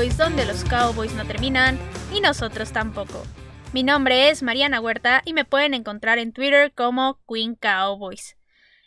Donde los Cowboys no terminan y nosotros tampoco. Mi nombre es Mariana Huerta y me pueden encontrar en Twitter como Queen Cowboys.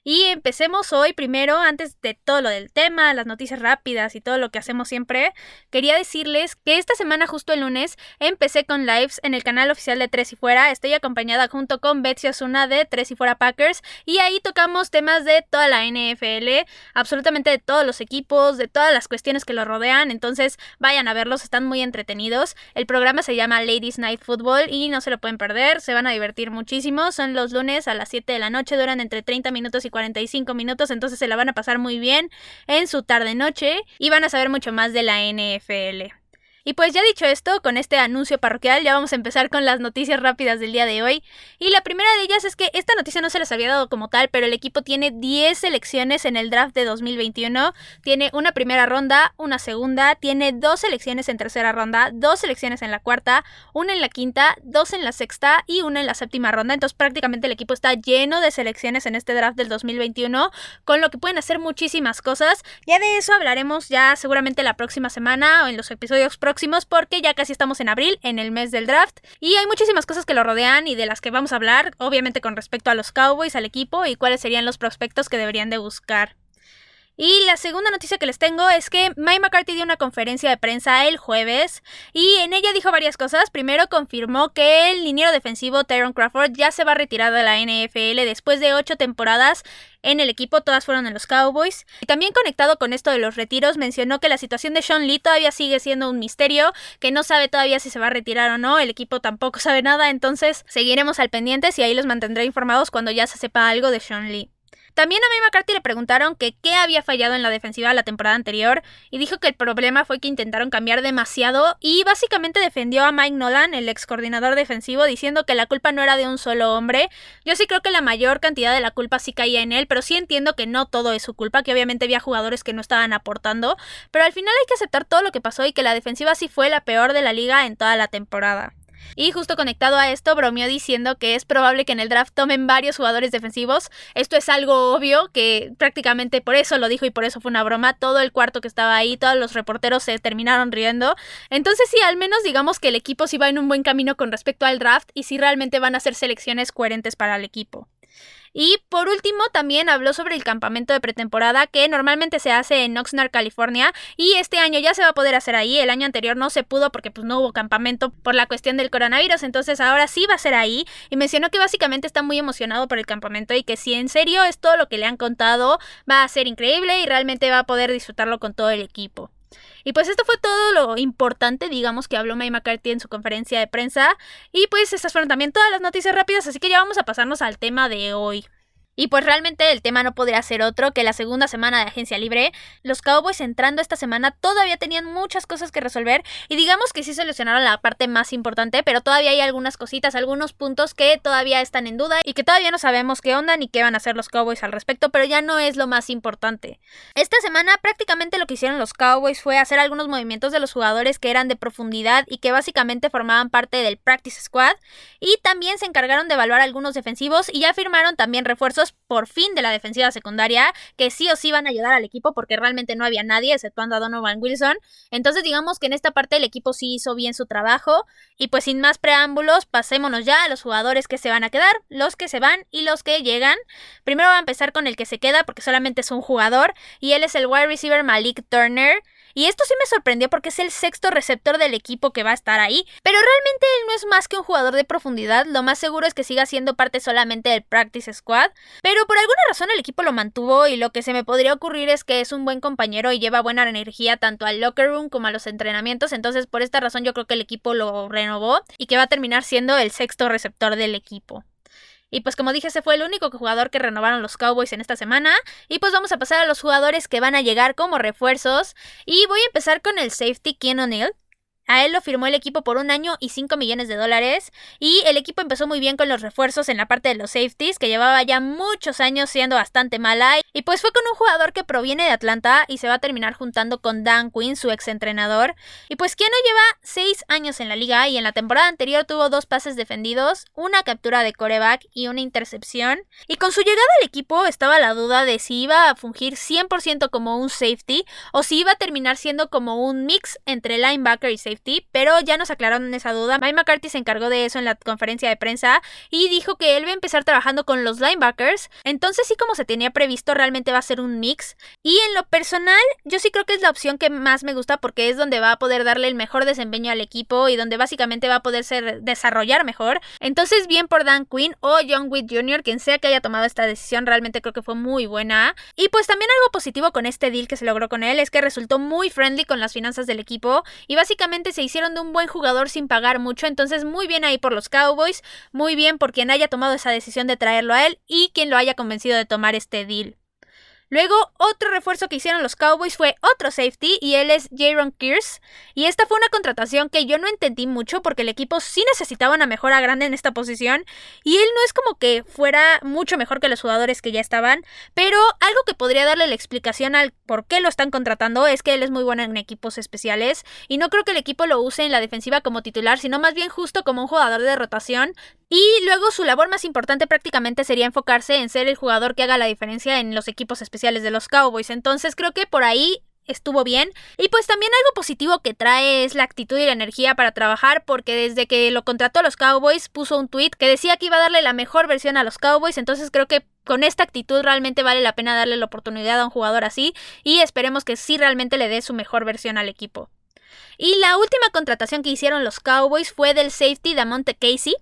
Y empecemos hoy primero, antes de todo lo del tema, las noticias rápidas y todo lo que hacemos siempre, quería decirles que esta semana, justo el lunes, empecé con lives en el canal oficial de Tres y Fuera. Estoy acompañada junto con Betsy Osuna de Tres y Fuera Packers y ahí tocamos temas de toda la NFL, absolutamente de todos los equipos, de todas las cuestiones que lo rodean. Entonces vayan a verlos, están muy entretenidos. El programa se llama Ladies Night Football y no se lo pueden perder, se van a divertir muchísimo. Son los lunes a las 7 de la noche, duran entre 30 minutos y 45 minutos, entonces se la van a pasar muy bien en su tarde-noche y van a saber mucho más de la NFL. Y pues ya dicho esto, con este anuncio parroquial ya vamos a empezar con las noticias rápidas del día de hoy. Y la primera de ellas es que esta noticia no se les había dado como tal, pero el equipo tiene 10 selecciones en el draft de 2021. Tiene una primera ronda, una segunda, tiene dos selecciones en tercera ronda, dos selecciones en la cuarta, una en la quinta, dos en la sexta y una en la séptima ronda. Entonces prácticamente el equipo está lleno de selecciones en este draft del 2021, con lo que pueden hacer muchísimas cosas. Ya de eso hablaremos ya seguramente la próxima semana o en los episodios próximos porque ya casi estamos en abril, en el mes del draft, y hay muchísimas cosas que lo rodean y de las que vamos a hablar, obviamente con respecto a los Cowboys, al equipo y cuáles serían los prospectos que deberían de buscar. Y la segunda noticia que les tengo es que Mike McCarthy dio una conferencia de prensa el jueves y en ella dijo varias cosas. Primero confirmó que el liniero defensivo Tyron Crawford ya se va a retirar de la NFL después de ocho temporadas en el equipo, todas fueron en los Cowboys. Y también conectado con esto de los retiros, mencionó que la situación de Sean Lee todavía sigue siendo un misterio, que no sabe todavía si se va a retirar o no, el equipo tampoco sabe nada, entonces seguiremos al pendiente y ahí los mantendré informados cuando ya se sepa algo de Sean Lee. También a Mike McCarthy le preguntaron que qué había fallado en la defensiva la temporada anterior y dijo que el problema fue que intentaron cambiar demasiado y básicamente defendió a Mike Nolan, el ex coordinador defensivo, diciendo que la culpa no era de un solo hombre. Yo sí creo que la mayor cantidad de la culpa sí caía en él, pero sí entiendo que no todo es su culpa, que obviamente había jugadores que no estaban aportando, pero al final hay que aceptar todo lo que pasó y que la defensiva sí fue la peor de la liga en toda la temporada. Y justo conectado a esto, bromeó diciendo que es probable que en el draft tomen varios jugadores defensivos. Esto es algo obvio, que prácticamente por eso lo dijo y por eso fue una broma. Todo el cuarto que estaba ahí, todos los reporteros se terminaron riendo. Entonces sí, al menos digamos que el equipo sí va en un buen camino con respecto al draft y sí realmente van a hacer selecciones coherentes para el equipo. Y por último, también habló sobre el campamento de pretemporada que normalmente se hace en Oxnard, California, y este año ya se va a poder hacer ahí. El año anterior no se pudo porque pues no hubo campamento por la cuestión del coronavirus, entonces ahora sí va a ser ahí. Y mencionó que básicamente está muy emocionado por el campamento y que si en serio es todo lo que le han contado, va a ser increíble y realmente va a poder disfrutarlo con todo el equipo. Y pues esto fue todo lo importante, digamos, que habló May McCarthy en su conferencia de prensa. Y pues estas fueron también todas las noticias rápidas, así que ya vamos a pasarnos al tema de hoy. Y pues realmente el tema no podría ser otro que la segunda semana de agencia libre. Los Cowboys entrando esta semana todavía tenían muchas cosas que resolver y digamos que sí solucionaron la parte más importante, pero todavía hay algunas cositas, algunos puntos que todavía están en duda y que todavía no sabemos qué onda ni qué van a hacer los Cowboys al respecto, pero ya no es lo más importante. Esta semana prácticamente lo que hicieron los Cowboys fue hacer algunos movimientos de los jugadores que eran de profundidad y que básicamente formaban parte del practice squad y también se encargaron de evaluar algunos defensivos y ya firmaron también refuerzos por fin de la defensiva secundaria, que sí o sí van a ayudar al equipo porque realmente no había nadie exceptuando a Donovan Wilson. Entonces digamos que en esta parte el equipo sí hizo bien su trabajo y pues sin más preámbulos pasémonos ya a los jugadores que se van a quedar, los que se van y los que llegan. Primero va a empezar con el que se queda porque solamente es un jugador y él es el wide receiver Malik Turner. Y esto sí me sorprendió porque es el sexto receptor del equipo que va a estar ahí. Pero realmente él no es más que un jugador de profundidad. Lo más seguro es que siga siendo parte solamente del practice squad. Pero por alguna razón el equipo lo mantuvo y lo que se me podría ocurrir es que es un buen compañero y lleva buena energía tanto al locker room como a los entrenamientos. Entonces por esta razón yo creo que el equipo lo renovó y que va a terminar siendo el sexto receptor del equipo. Y pues como dije, ese fue el único jugador que renovaron los Cowboys en esta semana. Y pues vamos a pasar a los jugadores que van a llegar como refuerzos. Y voy a empezar con el safety Ken O'Neill. A él lo firmó el equipo por un año y 5 millones de dólares. Y el equipo empezó muy bien con los refuerzos en la parte de los safeties, que llevaba ya muchos años siendo bastante mala. Y pues fue con un jugador que proviene de Atlanta y se va a terminar juntando con Dan Quinn, su ex entrenador. Y pues no lleva 6 años en la liga y en la temporada anterior tuvo dos pases defendidos, una captura de coreback y una intercepción. Y con su llegada al equipo estaba la duda de si iba a fungir 100% como un safety o si iba a terminar siendo como un mix entre linebacker y safety pero ya nos aclararon esa duda. Mike McCarthy se encargó de eso en la conferencia de prensa y dijo que él va a empezar trabajando con los linebackers. Entonces sí como se tenía previsto, realmente va a ser un mix. Y en lo personal, yo sí creo que es la opción que más me gusta porque es donde va a poder darle el mejor desempeño al equipo y donde básicamente va a poder ser, desarrollar mejor. Entonces bien por Dan Quinn o John Witt Jr., quien sea que haya tomado esta decisión, realmente creo que fue muy buena. Y pues también algo positivo con este deal que se logró con él es que resultó muy friendly con las finanzas del equipo y básicamente se hicieron de un buen jugador sin pagar mucho, entonces muy bien ahí por los Cowboys, muy bien por quien haya tomado esa decisión de traerlo a él y quien lo haya convencido de tomar este deal. Luego, otro refuerzo que hicieron los Cowboys fue otro safety y él es Jaron Kears. Y esta fue una contratación que yo no entendí mucho porque el equipo sí necesitaba una mejora grande en esta posición y él no es como que fuera mucho mejor que los jugadores que ya estaban, pero algo que podría darle la explicación al por qué lo están contratando es que él es muy bueno en equipos especiales y no creo que el equipo lo use en la defensiva como titular, sino más bien justo como un jugador de rotación y luego su labor más importante prácticamente sería enfocarse en ser el jugador que haga la diferencia en los equipos especiales de los Cowboys. Entonces creo que por ahí estuvo bien. Y pues también algo positivo que trae es la actitud y la energía para trabajar, porque desde que lo contrató a los Cowboys puso un tweet que decía que iba a darle la mejor versión a los Cowboys, entonces creo que con esta actitud realmente vale la pena darle la oportunidad a un jugador así y esperemos que sí realmente le dé su mejor versión al equipo. Y la última contratación que hicieron los Cowboys fue del safety de Monte Casey,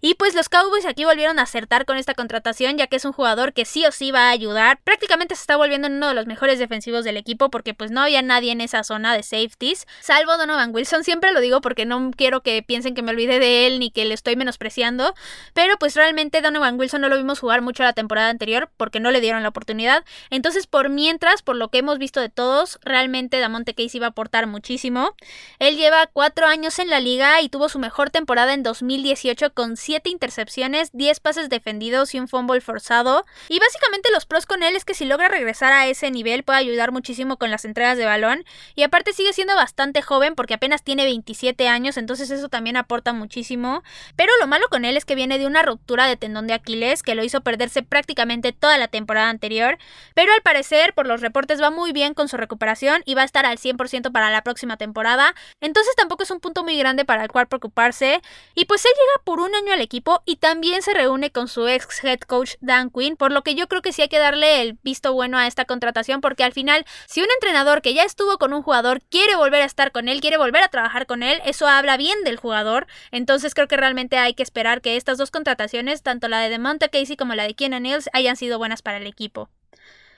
y pues los Cowboys aquí volvieron a acertar con esta contratación, ya que es un jugador que sí o sí va a ayudar. Prácticamente se está volviendo en uno de los mejores defensivos del equipo porque pues no había nadie en esa zona de safeties, salvo Donovan Wilson. Siempre lo digo porque no quiero que piensen que me olvide de él ni que le estoy menospreciando, pero pues realmente Donovan Wilson no lo vimos jugar mucho la temporada anterior porque no le dieron la oportunidad. Entonces, por mientras, por lo que hemos visto de todos, realmente Damonte Casey va a aportar muchísimo. Él lleva cuatro años en la liga y tuvo su mejor temporada en 2018 con 7 intercepciones, 10 pases defendidos y un fumble forzado. Y básicamente los pros con él es que si logra regresar a ese nivel puede ayudar muchísimo con las entregas de balón. Y aparte sigue siendo bastante joven porque apenas tiene 27 años, entonces eso también aporta muchísimo. Pero lo malo con él es que viene de una ruptura de tendón de Aquiles que lo hizo perderse prácticamente toda la temporada anterior. Pero al parecer, por los reportes, va muy bien con su recuperación y va a estar al 100% para la próxima temporada. Entonces tampoco es un punto muy grande para el cual preocuparse. Y pues él llega por un año al equipo y también se reúne con su ex head coach Dan Quinn, por lo que yo creo que sí hay que darle el visto bueno a esta contratación porque al final si un entrenador que ya estuvo con un jugador quiere volver a estar con él, quiere volver a trabajar con él, eso habla bien del jugador, entonces creo que realmente hay que esperar que estas dos contrataciones, tanto la de DeMonte Casey como la de Keenan Hills, hayan sido buenas para el equipo.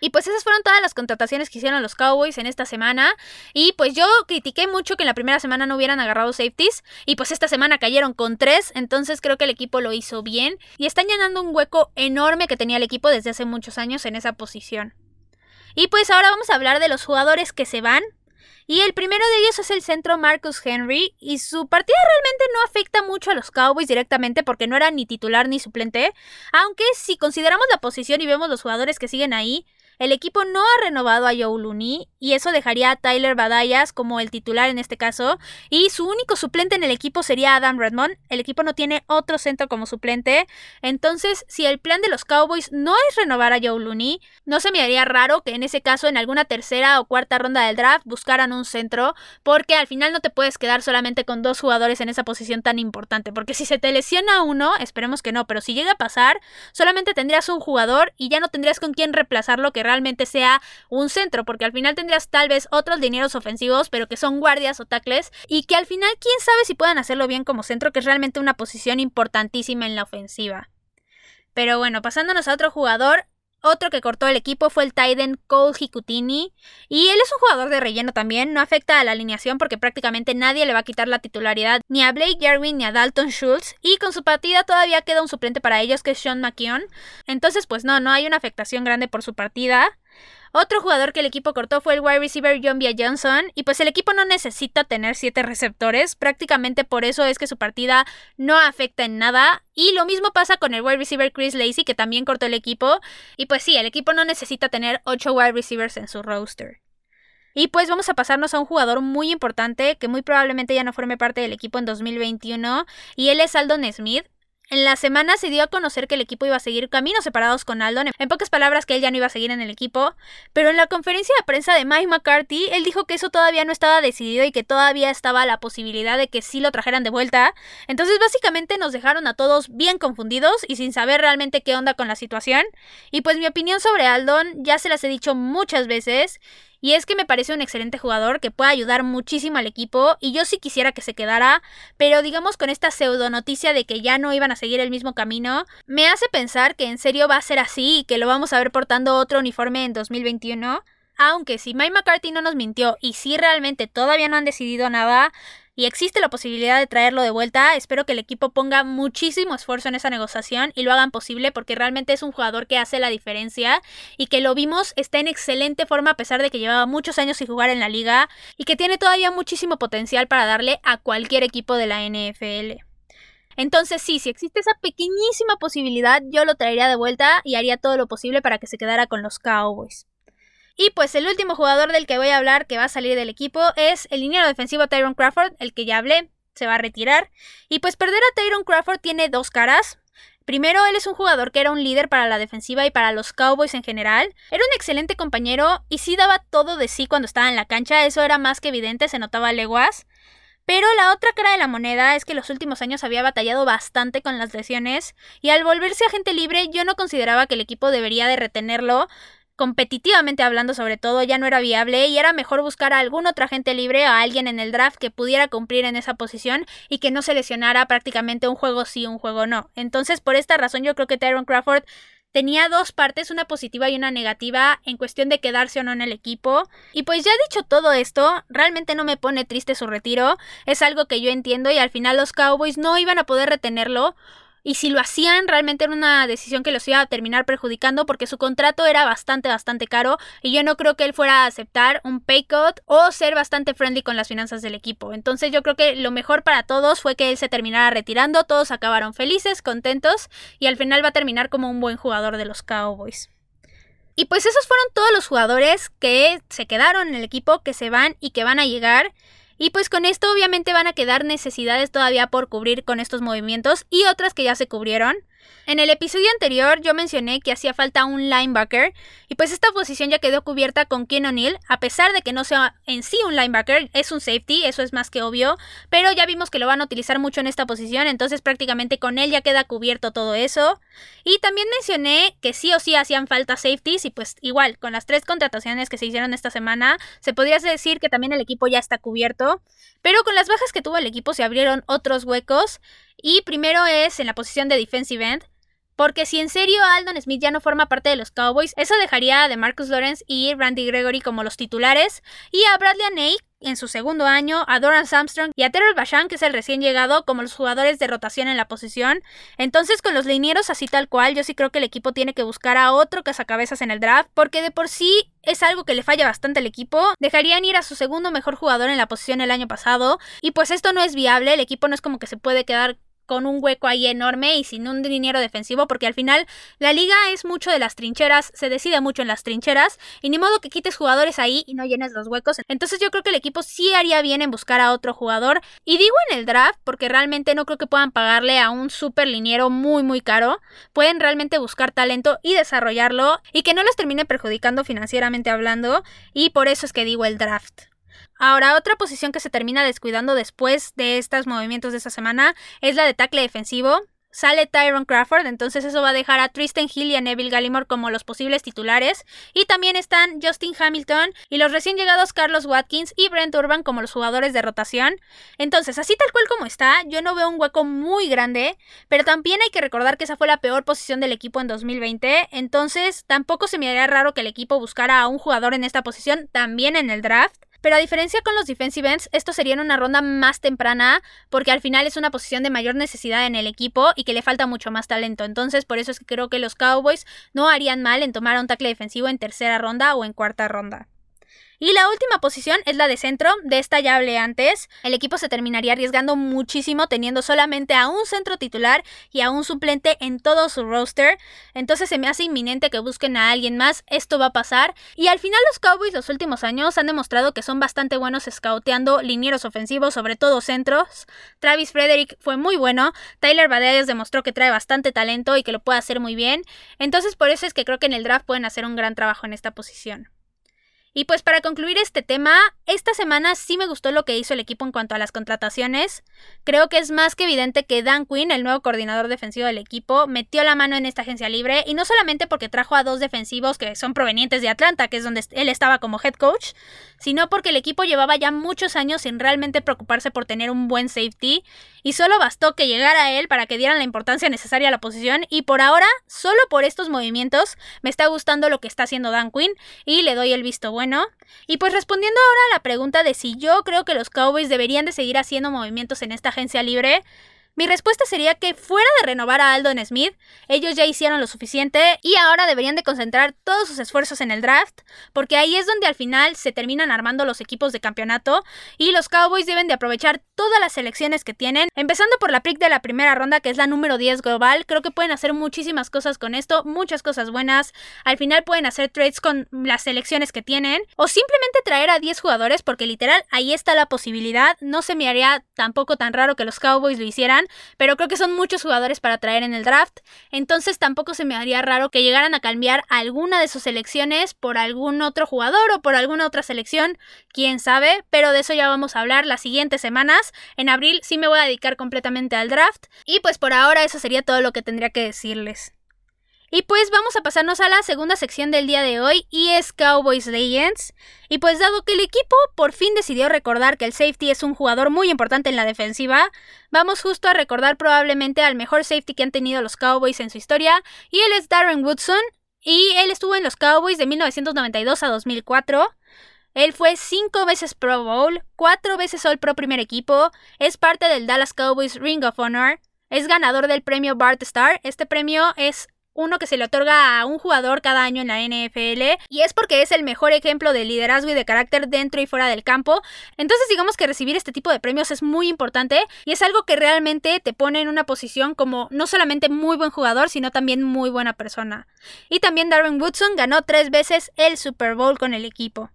Y pues esas fueron todas las contrataciones que hicieron los Cowboys en esta semana. Y pues yo critiqué mucho que en la primera semana no hubieran agarrado safeties. Y pues esta semana cayeron con tres. Entonces creo que el equipo lo hizo bien. Y están llenando un hueco enorme que tenía el equipo desde hace muchos años en esa posición. Y pues ahora vamos a hablar de los jugadores que se van. Y el primero de ellos es el centro Marcus Henry. Y su partida realmente no afecta mucho a los Cowboys directamente porque no era ni titular ni suplente. Aunque si consideramos la posición y vemos los jugadores que siguen ahí, el equipo no ha renovado a Joe Looney y eso dejaría a Tyler Badayas como el titular en este caso y su único suplente en el equipo sería Adam Redmond. El equipo no tiene otro centro como suplente. Entonces, si el plan de los Cowboys no es renovar a Joe Looney, no se me haría raro que en ese caso en alguna tercera o cuarta ronda del draft buscaran un centro porque al final no te puedes quedar solamente con dos jugadores en esa posición tan importante porque si se te lesiona uno, esperemos que no, pero si llega a pasar, solamente tendrías un jugador y ya no tendrías con quién reemplazarlo que realmente sea un centro, porque al final tendrías tal vez otros dineros ofensivos, pero que son guardias o tacles, y que al final quién sabe si puedan hacerlo bien como centro, que es realmente una posición importantísima en la ofensiva. Pero bueno, pasándonos a otro jugador, otro que cortó el equipo fue el Titan Cole Hikutini. Y él es un jugador de relleno también. No afecta a la alineación porque prácticamente nadie le va a quitar la titularidad ni a Blake Jarwin ni a Dalton Schultz. Y con su partida todavía queda un suplente para ellos que es Sean McKeon. Entonces, pues no, no hay una afectación grande por su partida. Otro jugador que el equipo cortó fue el wide receiver John B. Johnson, y pues el equipo no necesita tener siete receptores, prácticamente por eso es que su partida no afecta en nada. Y lo mismo pasa con el wide receiver Chris Lacey, que también cortó el equipo. Y pues sí, el equipo no necesita tener ocho wide receivers en su roster. Y pues vamos a pasarnos a un jugador muy importante que muy probablemente ya no forme parte del equipo en 2021 y él es Aldon Smith. En la semana se dio a conocer que el equipo iba a seguir caminos separados con Aldon, en pocas palabras que él ya no iba a seguir en el equipo, pero en la conferencia de prensa de Mike McCarthy, él dijo que eso todavía no estaba decidido y que todavía estaba la posibilidad de que sí lo trajeran de vuelta. Entonces básicamente nos dejaron a todos bien confundidos y sin saber realmente qué onda con la situación. Y pues mi opinión sobre Aldon ya se las he dicho muchas veces y es que me parece un excelente jugador que puede ayudar muchísimo al equipo y yo sí quisiera que se quedara, pero digamos con esta pseudo noticia de que ya no iban a seguir el mismo camino, me hace pensar que en serio va a ser así y que lo vamos a ver portando otro uniforme en 2021. Aunque si Mike McCarthy no nos mintió y si realmente todavía no han decidido nada, y existe la posibilidad de traerlo de vuelta. Espero que el equipo ponga muchísimo esfuerzo en esa negociación y lo hagan posible porque realmente es un jugador que hace la diferencia y que lo vimos está en excelente forma a pesar de que llevaba muchos años sin jugar en la liga y que tiene todavía muchísimo potencial para darle a cualquier equipo de la NFL. Entonces sí, si existe esa pequeñísima posibilidad, yo lo traería de vuelta y haría todo lo posible para que se quedara con los Cowboys. Y pues el último jugador del que voy a hablar que va a salir del equipo es el liniero defensivo Tyron Crawford, el que ya hablé, se va a retirar. Y pues perder a Tyron Crawford tiene dos caras. Primero, él es un jugador que era un líder para la defensiva y para los Cowboys en general. Era un excelente compañero y sí daba todo de sí cuando estaba en la cancha, eso era más que evidente, se notaba leguas. Pero la otra cara de la moneda es que los últimos años había batallado bastante con las lesiones y al volverse agente libre yo no consideraba que el equipo debería de retenerlo competitivamente hablando sobre todo, ya no era viable y era mejor buscar a algún otro agente libre o a alguien en el draft que pudiera cumplir en esa posición y que no se lesionara prácticamente un juego sí, un juego no. Entonces, por esta razón, yo creo que Tyron Crawford tenía dos partes, una positiva y una negativa, en cuestión de quedarse o no en el equipo. Y pues ya dicho todo esto, realmente no me pone triste su retiro, es algo que yo entiendo y al final los Cowboys no iban a poder retenerlo y si lo hacían, realmente era una decisión que los iba a terminar perjudicando porque su contrato era bastante, bastante caro y yo no creo que él fuera a aceptar un pay cut o ser bastante friendly con las finanzas del equipo. Entonces yo creo que lo mejor para todos fue que él se terminara retirando, todos acabaron felices, contentos y al final va a terminar como un buen jugador de los Cowboys. Y pues esos fueron todos los jugadores que se quedaron en el equipo, que se van y que van a llegar. Y pues con esto obviamente van a quedar necesidades todavía por cubrir con estos movimientos y otras que ya se cubrieron. En el episodio anterior yo mencioné que hacía falta un linebacker y pues esta posición ya quedó cubierta con Ken O'Neill, a pesar de que no sea en sí un linebacker, es un safety, eso es más que obvio, pero ya vimos que lo van a utilizar mucho en esta posición, entonces prácticamente con él ya queda cubierto todo eso. Y también mencioné que sí o sí hacían falta safeties y pues igual, con las tres contrataciones que se hicieron esta semana, se podría decir que también el equipo ya está cubierto, pero con las bajas que tuvo el equipo se abrieron otros huecos y primero es en la posición de defensive end. Porque si en serio Aldon Smith ya no forma parte de los Cowboys, eso dejaría a de Marcus Lawrence y Randy Gregory como los titulares y a Bradley Aney en su segundo año, a Doran Armstrong y a Terrell Bashan, que es el recién llegado, como los jugadores de rotación en la posición. Entonces, con los linieros así tal cual, yo sí creo que el equipo tiene que buscar a otro cazacabezas en el draft, porque de por sí es algo que le falla bastante al equipo. Dejarían ir a su segundo mejor jugador en la posición el año pasado, y pues esto no es viable, el equipo no es como que se puede quedar con un hueco ahí enorme y sin un dinero defensivo, porque al final la liga es mucho de las trincheras, se decide mucho en las trincheras, y ni modo que quites jugadores ahí y no llenes los huecos. Entonces yo creo que el equipo sí haría bien en buscar a otro jugador, y digo en el draft, porque realmente no creo que puedan pagarle a un super liniero muy muy caro, pueden realmente buscar talento y desarrollarlo, y que no les termine perjudicando financieramente hablando, y por eso es que digo el draft. Ahora, otra posición que se termina descuidando después de estos movimientos de esta semana es la de tackle defensivo. Sale Tyron Crawford, entonces eso va a dejar a Tristan Hill y a Neville Gallimore como los posibles titulares. Y también están Justin Hamilton y los recién llegados Carlos Watkins y Brent Urban como los jugadores de rotación. Entonces, así tal cual como está, yo no veo un hueco muy grande, pero también hay que recordar que esa fue la peor posición del equipo en 2020. Entonces, tampoco se me haría raro que el equipo buscara a un jugador en esta posición también en el draft. Pero a diferencia con los defensive ends, esto sería en una ronda más temprana, porque al final es una posición de mayor necesidad en el equipo y que le falta mucho más talento. Entonces, por eso es que creo que los Cowboys no harían mal en tomar un tackle defensivo en tercera ronda o en cuarta ronda. Y la última posición es la de centro, de esta ya hablé antes. El equipo se terminaría arriesgando muchísimo teniendo solamente a un centro titular y a un suplente en todo su roster. Entonces se me hace inminente que busquen a alguien más, esto va a pasar. Y al final los Cowboys los últimos años han demostrado que son bastante buenos scouteando linieros ofensivos, sobre todo centros. Travis Frederick fue muy bueno, Tyler Badeas demostró que trae bastante talento y que lo puede hacer muy bien. Entonces por eso es que creo que en el draft pueden hacer un gran trabajo en esta posición. Y pues para concluir este tema, esta semana sí me gustó lo que hizo el equipo en cuanto a las contrataciones. Creo que es más que evidente que Dan Quinn, el nuevo coordinador defensivo del equipo, metió la mano en esta agencia libre y no solamente porque trajo a dos defensivos que son provenientes de Atlanta, que es donde él estaba como head coach, sino porque el equipo llevaba ya muchos años sin realmente preocuparse por tener un buen safety y solo bastó que llegara él para que dieran la importancia necesaria a la posición y por ahora, solo por estos movimientos, me está gustando lo que está haciendo Dan Quinn y le doy el visto bueno. Y pues respondiendo ahora a la pregunta de si yo creo que los Cowboys deberían de seguir haciendo movimientos en esta agencia libre, mi respuesta sería que fuera de renovar a Aldon Smith, ellos ya hicieron lo suficiente y ahora deberían de concentrar todos sus esfuerzos en el draft, porque ahí es donde al final se terminan armando los equipos de campeonato y los Cowboys deben de aprovechar todas las selecciones que tienen, empezando por la pick de la primera ronda que es la número 10 global, creo que pueden hacer muchísimas cosas con esto, muchas cosas buenas, al final pueden hacer trades con las selecciones que tienen o simplemente traer a 10 jugadores porque literal ahí está la posibilidad, no se me haría tampoco tan raro que los Cowboys lo hicieran, pero creo que son muchos jugadores para traer en el draft, entonces tampoco se me haría raro que llegaran a cambiar alguna de sus selecciones por algún otro jugador o por alguna otra selección, quién sabe, pero de eso ya vamos a hablar las siguientes semanas. En abril sí me voy a dedicar completamente al draft y pues por ahora eso sería todo lo que tendría que decirles. Y pues vamos a pasarnos a la segunda sección del día de hoy y es Cowboys Legends. Y pues dado que el equipo por fin decidió recordar que el safety es un jugador muy importante en la defensiva, vamos justo a recordar probablemente al mejor safety que han tenido los Cowboys en su historia y él es Darren Woodson y él estuvo en los Cowboys de 1992 a 2004. Él fue cinco veces Pro Bowl, cuatro veces All Pro primer equipo, es parte del Dallas Cowboys Ring of Honor, es ganador del premio Bart Star. Este premio es uno que se le otorga a un jugador cada año en la NFL y es porque es el mejor ejemplo de liderazgo y de carácter dentro y fuera del campo. Entonces digamos que recibir este tipo de premios es muy importante y es algo que realmente te pone en una posición como no solamente muy buen jugador, sino también muy buena persona. Y también Darren Woodson ganó tres veces el Super Bowl con el equipo.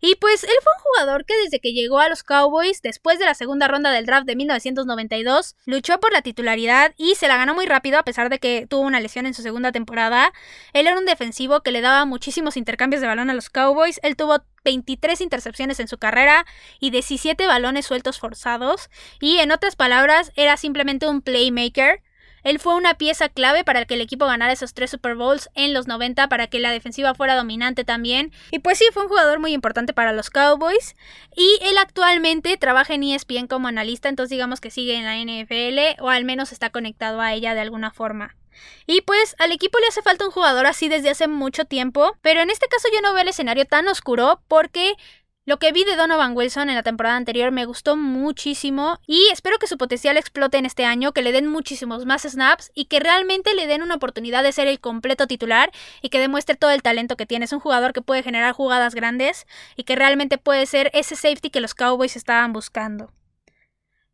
Y pues él fue un jugador que desde que llegó a los Cowboys, después de la segunda ronda del draft de 1992, luchó por la titularidad y se la ganó muy rápido a pesar de que tuvo una lesión en su segunda temporada. Él era un defensivo que le daba muchísimos intercambios de balón a los Cowboys. Él tuvo 23 intercepciones en su carrera y 17 balones sueltos forzados. Y en otras palabras, era simplemente un playmaker. Él fue una pieza clave para que el equipo ganara esos tres Super Bowls en los 90, para que la defensiva fuera dominante también. Y pues sí, fue un jugador muy importante para los Cowboys. Y él actualmente trabaja en ESPN como analista, entonces digamos que sigue en la NFL o al menos está conectado a ella de alguna forma. Y pues al equipo le hace falta un jugador así desde hace mucho tiempo, pero en este caso yo no veo el escenario tan oscuro porque lo que vi de Donovan Wilson en la temporada anterior me gustó muchísimo y espero que su potencial explote en este año, que le den muchísimos más snaps y que realmente le den una oportunidad de ser el completo titular y que demuestre todo el talento que tiene. Es un jugador que puede generar jugadas grandes y que realmente puede ser ese safety que los Cowboys estaban buscando.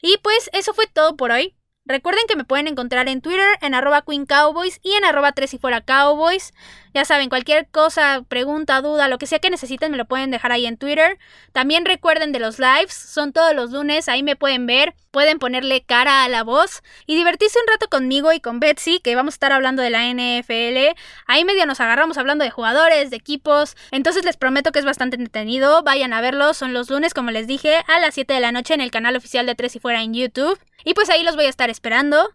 Y pues eso fue todo por hoy. Recuerden que me pueden encontrar en Twitter en arroba Queen Cowboys y en arroba 3 y fuera Cowboys. Ya saben, cualquier cosa, pregunta, duda, lo que sea que necesiten me lo pueden dejar ahí en Twitter. También recuerden de los lives, son todos los lunes, ahí me pueden ver, pueden ponerle cara a la voz y divertirse un rato conmigo y con Betsy, que vamos a estar hablando de la NFL. Ahí medio nos agarramos hablando de jugadores, de equipos, entonces les prometo que es bastante entretenido, vayan a verlo, son los lunes como les dije a las 7 de la noche en el canal oficial de 3 y fuera en YouTube. Y pues ahí los voy a estar esperando.